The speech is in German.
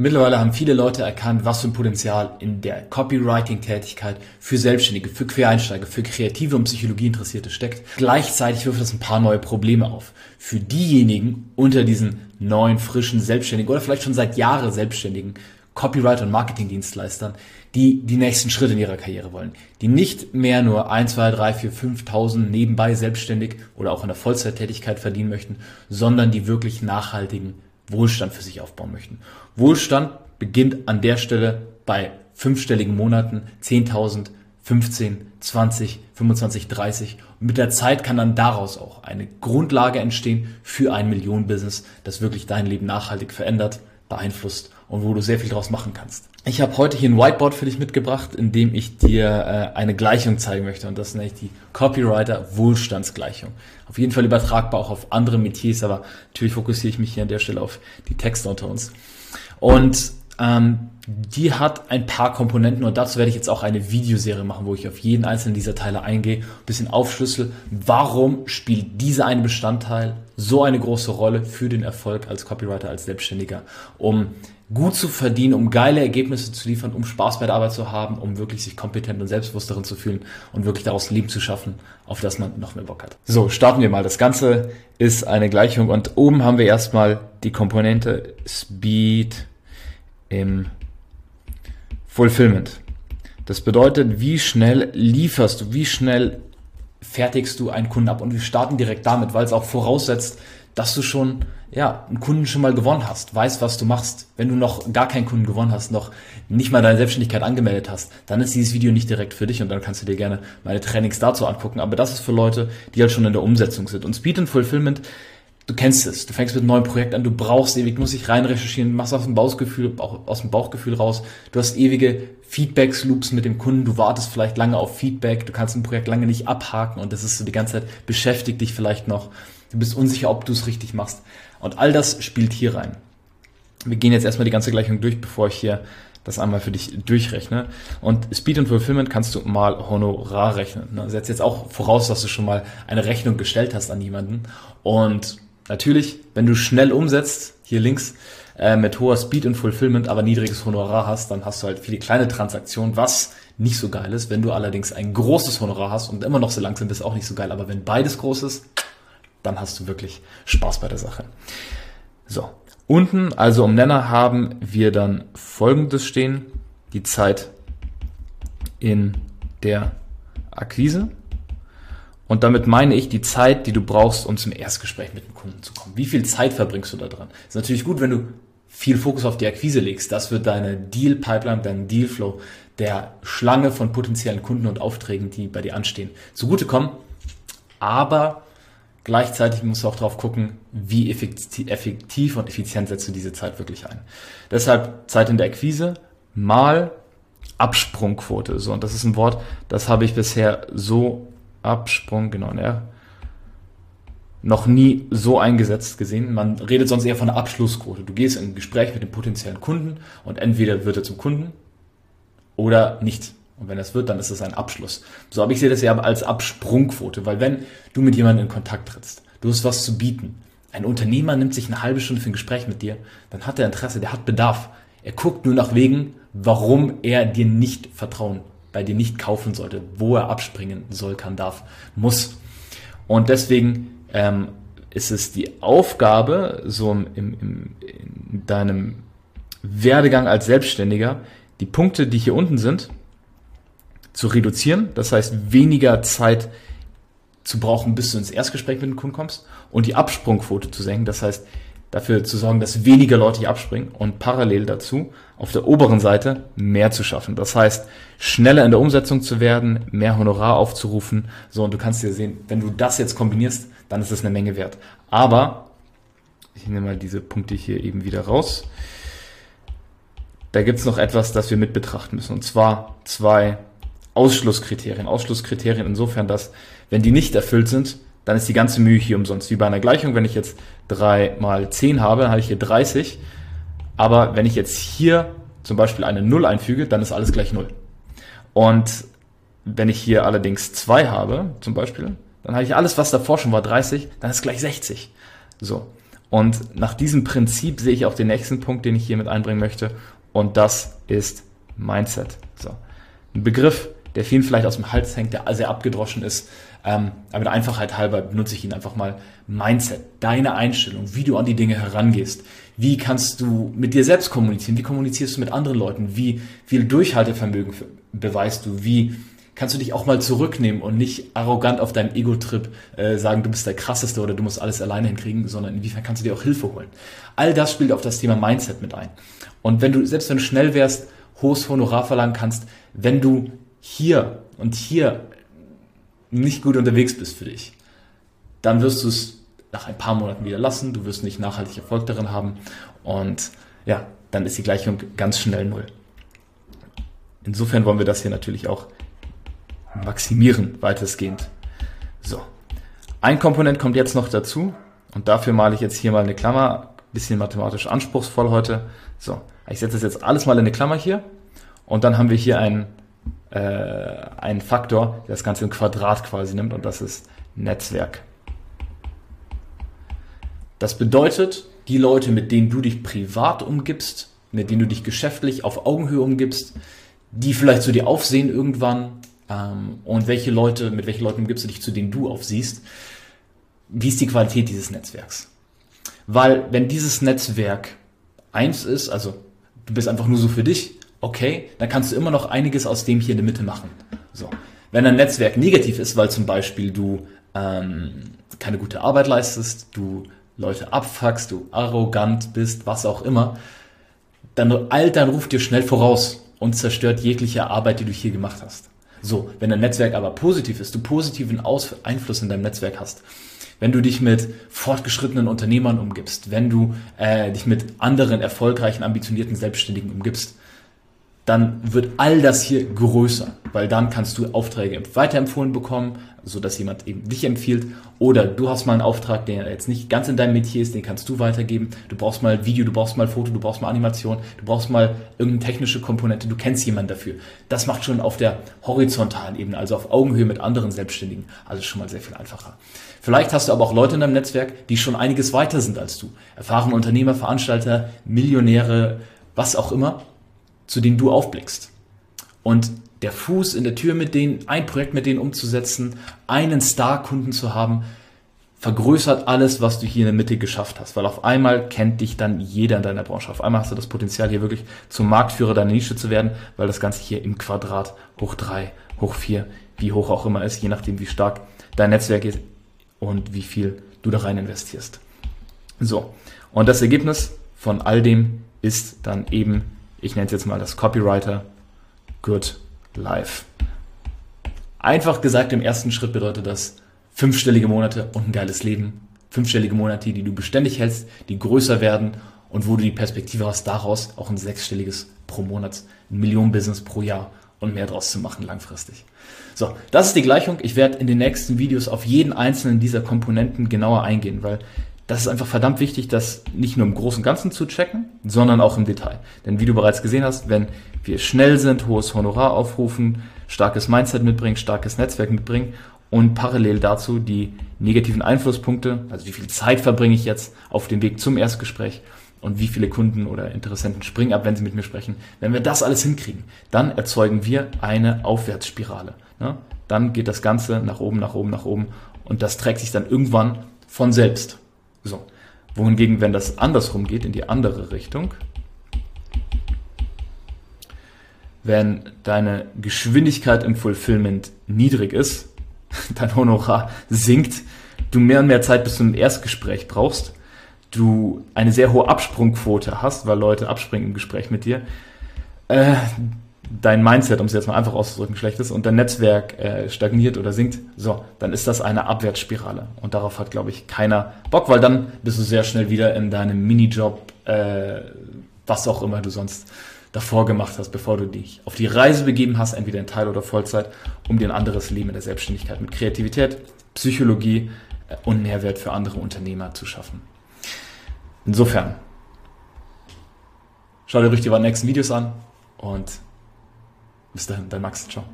Mittlerweile haben viele Leute erkannt, was für ein Potenzial in der Copywriting-Tätigkeit für Selbstständige, für Quereinsteiger, für kreative und Psychologieinteressierte steckt. Gleichzeitig wirft das ein paar neue Probleme auf. Für diejenigen unter diesen neuen, frischen Selbstständigen oder vielleicht schon seit Jahren Selbstständigen, Copywriter und Marketingdienstleistern, die die nächsten Schritte in ihrer Karriere wollen. Die nicht mehr nur 1, 2, 3, 4, 5.000 nebenbei selbstständig oder auch in der Vollzeittätigkeit verdienen möchten, sondern die wirklich nachhaltigen Wohlstand für sich aufbauen möchten. Wohlstand beginnt an der Stelle bei fünfstelligen Monaten, 10.000, 15, 20, 25, 30. Und mit der Zeit kann dann daraus auch eine Grundlage entstehen für ein Millionenbusiness, das wirklich dein Leben nachhaltig verändert, beeinflusst und wo du sehr viel draus machen kannst. Ich habe heute hier ein Whiteboard für dich mitgebracht, in dem ich dir äh, eine Gleichung zeigen möchte und das nenne ich die Copywriter Wohlstandsgleichung. Auf jeden Fall übertragbar auch auf andere Metiers, aber natürlich fokussiere ich mich hier an der Stelle auf die Texte unter uns. Und ähm, die hat ein paar Komponenten und dazu werde ich jetzt auch eine Videoserie machen, wo ich auf jeden einzelnen dieser Teile eingehe, ein bisschen aufschlüssel, warum spielt dieser eine Bestandteil so eine große Rolle für den Erfolg als Copywriter, als Selbstständiger, um gut zu verdienen, um geile Ergebnisse zu liefern, um Spaß bei der Arbeit zu haben, um wirklich sich kompetent und selbstbewusst darin zu fühlen und wirklich daraus Leben zu schaffen, auf das man noch mehr Bock hat. So, starten wir mal. Das Ganze ist eine Gleichung und oben haben wir erstmal die Komponente Speed im Fulfillment. Das bedeutet, wie schnell lieferst du, wie schnell fertigst du einen Kunden ab. Und wir starten direkt damit, weil es auch voraussetzt, dass du schon ja, einen Kunden schon mal gewonnen hast, weißt, was du machst. Wenn du noch gar keinen Kunden gewonnen hast, noch nicht mal deine Selbstständigkeit angemeldet hast, dann ist dieses Video nicht direkt für dich und dann kannst du dir gerne meine Trainings dazu angucken. Aber das ist für Leute, die halt schon in der Umsetzung sind. Und Speed and Fulfillment du kennst es, du fängst mit einem neuen Projekt an, du brauchst ewig, musst dich rein recherchieren, machst aus dem Bauchgefühl, aus dem Bauchgefühl raus, du hast ewige Feedbacks, Loops mit dem Kunden, du wartest vielleicht lange auf Feedback, du kannst ein Projekt lange nicht abhaken und das ist so die ganze Zeit beschäftigt dich vielleicht noch, du bist unsicher, ob du es richtig machst und all das spielt hier rein. Wir gehen jetzt erstmal die ganze Gleichung durch, bevor ich hier das einmal für dich durchrechne. Und Speed und Fulfillment kannst du mal Honorar rechnen. Ne? Setz jetzt auch voraus, dass du schon mal eine Rechnung gestellt hast an jemanden. Und Natürlich, wenn du schnell umsetzt, hier links, äh, mit hoher Speed und Fulfillment, aber niedriges Honorar hast, dann hast du halt viele kleine Transaktionen, was nicht so geil ist. Wenn du allerdings ein großes Honorar hast und immer noch so langsam bist, auch nicht so geil. Aber wenn beides groß ist, dann hast du wirklich Spaß bei der Sache. So, unten, also im Nenner, haben wir dann folgendes stehen. Die Zeit in der Akquise. Und damit meine ich die Zeit, die du brauchst, um zum Erstgespräch mit dem Kunden zu kommen. Wie viel Zeit verbringst du da dran? Ist natürlich gut, wenn du viel Fokus auf die Akquise legst. Das wird deine Deal-Pipeline, deinen Deal-Flow der Schlange von potenziellen Kunden und Aufträgen, die bei dir anstehen, zugutekommen. Aber gleichzeitig musst du auch drauf gucken, wie effektiv und effizient setzt du diese Zeit wirklich ein. Deshalb Zeit in der Akquise mal Absprungquote. So, und das ist ein Wort, das habe ich bisher so Absprung, genau, ja. Noch nie so eingesetzt gesehen. Man redet sonst eher von einer Abschlussquote. Du gehst in ein Gespräch mit dem potenziellen Kunden und entweder wird er zum Kunden oder nicht. Und wenn das wird, dann ist es ein Abschluss. So habe ich sehe das ja als Absprungquote, weil wenn du mit jemandem in Kontakt trittst, du hast was zu bieten, ein Unternehmer nimmt sich eine halbe Stunde für ein Gespräch mit dir, dann hat er Interesse, der hat Bedarf. Er guckt nur nach Wegen, warum er dir nicht vertrauen bei dir nicht kaufen sollte, wo er abspringen soll, kann, darf, muss. Und deswegen ähm, ist es die Aufgabe, so im, im, in deinem Werdegang als Selbstständiger, die Punkte, die hier unten sind, zu reduzieren. Das heißt, weniger Zeit zu brauchen, bis du ins Erstgespräch mit dem Kunden kommst und die Absprungquote zu senken. Das heißt, dafür zu sorgen, dass weniger Leute hier abspringen und parallel dazu auf der oberen Seite mehr zu schaffen. Das heißt, schneller in der Umsetzung zu werden, mehr Honorar aufzurufen. So, und du kannst dir sehen, wenn du das jetzt kombinierst, dann ist das eine Menge wert. Aber, ich nehme mal diese Punkte hier eben wieder raus. Da gibt es noch etwas, das wir mit betrachten müssen. Und zwar zwei Ausschlusskriterien. Ausschlusskriterien insofern, dass, wenn die nicht erfüllt sind, dann ist die ganze Mühe hier umsonst. Wie bei einer Gleichung, wenn ich jetzt 3 mal 10 habe, dann habe ich hier 30. Aber wenn ich jetzt hier zum Beispiel eine 0 einfüge, dann ist alles gleich 0. Und wenn ich hier allerdings 2 habe, zum Beispiel, dann habe ich alles, was davor schon war, 30, dann ist gleich 60. So. Und nach diesem Prinzip sehe ich auch den nächsten Punkt, den ich hier mit einbringen möchte. Und das ist Mindset. So. Ein Begriff, der vielen vielleicht aus dem Hals hängt, der sehr abgedroschen ist. Ähm, aber der Einfachheit halber benutze ich ihn einfach mal. Mindset, deine Einstellung, wie du an die Dinge herangehst. Wie kannst du mit dir selbst kommunizieren? Wie kommunizierst du mit anderen Leuten? Wie viel Durchhaltevermögen beweist du? Wie kannst du dich auch mal zurücknehmen und nicht arrogant auf deinem Ego-Trip äh, sagen, du bist der krasseste oder du musst alles alleine hinkriegen, sondern inwiefern kannst du dir auch Hilfe holen. All das spielt auf das Thema Mindset mit ein. Und wenn du, selbst wenn du schnell wärst, hohes Honorar verlangen kannst, wenn du hier und hier nicht gut unterwegs bist für dich, dann wirst du es nach ein paar Monaten wieder lassen, du wirst nicht nachhaltig Erfolg darin haben und ja, dann ist die Gleichung ganz schnell null. Insofern wollen wir das hier natürlich auch maximieren, weitestgehend. So. Ein Komponent kommt jetzt noch dazu und dafür male ich jetzt hier mal eine Klammer, bisschen mathematisch anspruchsvoll heute. So, ich setze das jetzt alles mal in eine Klammer hier und dann haben wir hier einen, äh, einen Faktor, der das Ganze im Quadrat quasi nimmt und das ist Netzwerk. Das bedeutet, die Leute, mit denen du dich privat umgibst, mit denen du dich geschäftlich auf Augenhöhe umgibst, die vielleicht zu dir aufsehen irgendwann, ähm, und welche Leute, mit welchen Leuten umgibst du dich, zu denen du aufsiehst, wie ist die Qualität dieses Netzwerks? Weil wenn dieses Netzwerk eins ist, also du bist einfach nur so für dich, okay, dann kannst du immer noch einiges aus dem hier in der Mitte machen. So. Wenn ein Netzwerk negativ ist, weil zum Beispiel du ähm, keine gute Arbeit leistest, du Leute abfuckst, du arrogant bist, was auch immer, dann all dann ruft dir schnell voraus und zerstört jegliche Arbeit, die du hier gemacht hast. So, wenn dein Netzwerk aber positiv ist, du positiven Aus Einfluss in deinem Netzwerk hast, wenn du dich mit fortgeschrittenen Unternehmern umgibst, wenn du äh, dich mit anderen erfolgreichen, ambitionierten Selbstständigen umgibst, dann wird all das hier größer, weil dann kannst du Aufträge weiterempfohlen bekommen, so dass jemand eben dich empfiehlt oder du hast mal einen Auftrag, der jetzt nicht ganz in deinem Metier ist, den kannst du weitergeben. Du brauchst mal Video, du brauchst mal Foto, du brauchst mal Animation, du brauchst mal irgendeine technische Komponente, du kennst jemanden dafür. Das macht schon auf der horizontalen Ebene, also auf Augenhöhe mit anderen Selbstständigen, alles schon mal sehr viel einfacher. Vielleicht hast du aber auch Leute in deinem Netzwerk, die schon einiges weiter sind als du. Erfahrene Unternehmer, Veranstalter, Millionäre, was auch immer zu denen du aufblickst. Und der Fuß in der Tür mit denen, ein Projekt mit denen umzusetzen, einen Star-Kunden zu haben, vergrößert alles, was du hier in der Mitte geschafft hast. Weil auf einmal kennt dich dann jeder in deiner Branche. Auf einmal hast du das Potenzial, hier wirklich zum Marktführer deiner Nische zu werden, weil das Ganze hier im Quadrat hoch drei, hoch vier, wie hoch auch immer ist, je nachdem, wie stark dein Netzwerk ist und wie viel du da rein investierst. So. Und das Ergebnis von all dem ist dann eben ich nenne es jetzt mal das Copywriter Good Life. Einfach gesagt, im ersten Schritt bedeutet das fünfstellige Monate und ein geiles Leben. Fünfstellige Monate, die du beständig hältst, die größer werden und wo du die Perspektive hast, daraus auch ein sechsstelliges pro Monat, ein Millionen-Business pro Jahr und mehr draus zu machen langfristig. So, das ist die Gleichung. Ich werde in den nächsten Videos auf jeden einzelnen dieser Komponenten genauer eingehen, weil das ist einfach verdammt wichtig, das nicht nur im Großen und Ganzen zu checken, sondern auch im Detail. Denn wie du bereits gesehen hast, wenn wir schnell sind, hohes Honorar aufrufen, starkes Mindset mitbringen, starkes Netzwerk mitbringen und parallel dazu die negativen Einflusspunkte, also wie viel Zeit verbringe ich jetzt auf dem Weg zum Erstgespräch und wie viele Kunden oder Interessenten springen ab, wenn sie mit mir sprechen. Wenn wir das alles hinkriegen, dann erzeugen wir eine Aufwärtsspirale. Dann geht das Ganze nach oben, nach oben, nach oben und das trägt sich dann irgendwann von selbst. So. Wohingegen, wenn das andersrum geht, in die andere Richtung, wenn deine Geschwindigkeit im Fulfillment niedrig ist, dein Honorar sinkt, du mehr und mehr Zeit bis zum Erstgespräch brauchst, du eine sehr hohe Absprungquote hast, weil Leute abspringen im Gespräch mit dir, äh, dein Mindset, um es jetzt mal einfach auszudrücken, schlecht ist und dein Netzwerk äh, stagniert oder sinkt, so, dann ist das eine Abwärtsspirale. Und darauf hat, glaube ich, keiner Bock, weil dann bist du sehr schnell wieder in deinem Minijob, äh, was auch immer du sonst davor gemacht hast, bevor du dich auf die Reise begeben hast, entweder in Teil- oder Vollzeit, um dir ein anderes Leben in der Selbstständigkeit mit Kreativität, Psychologie äh, und Mehrwert für andere Unternehmer zu schaffen. Insofern, schau dir ruhig die nächsten Videos an und bis dahin, dein Max. Ciao.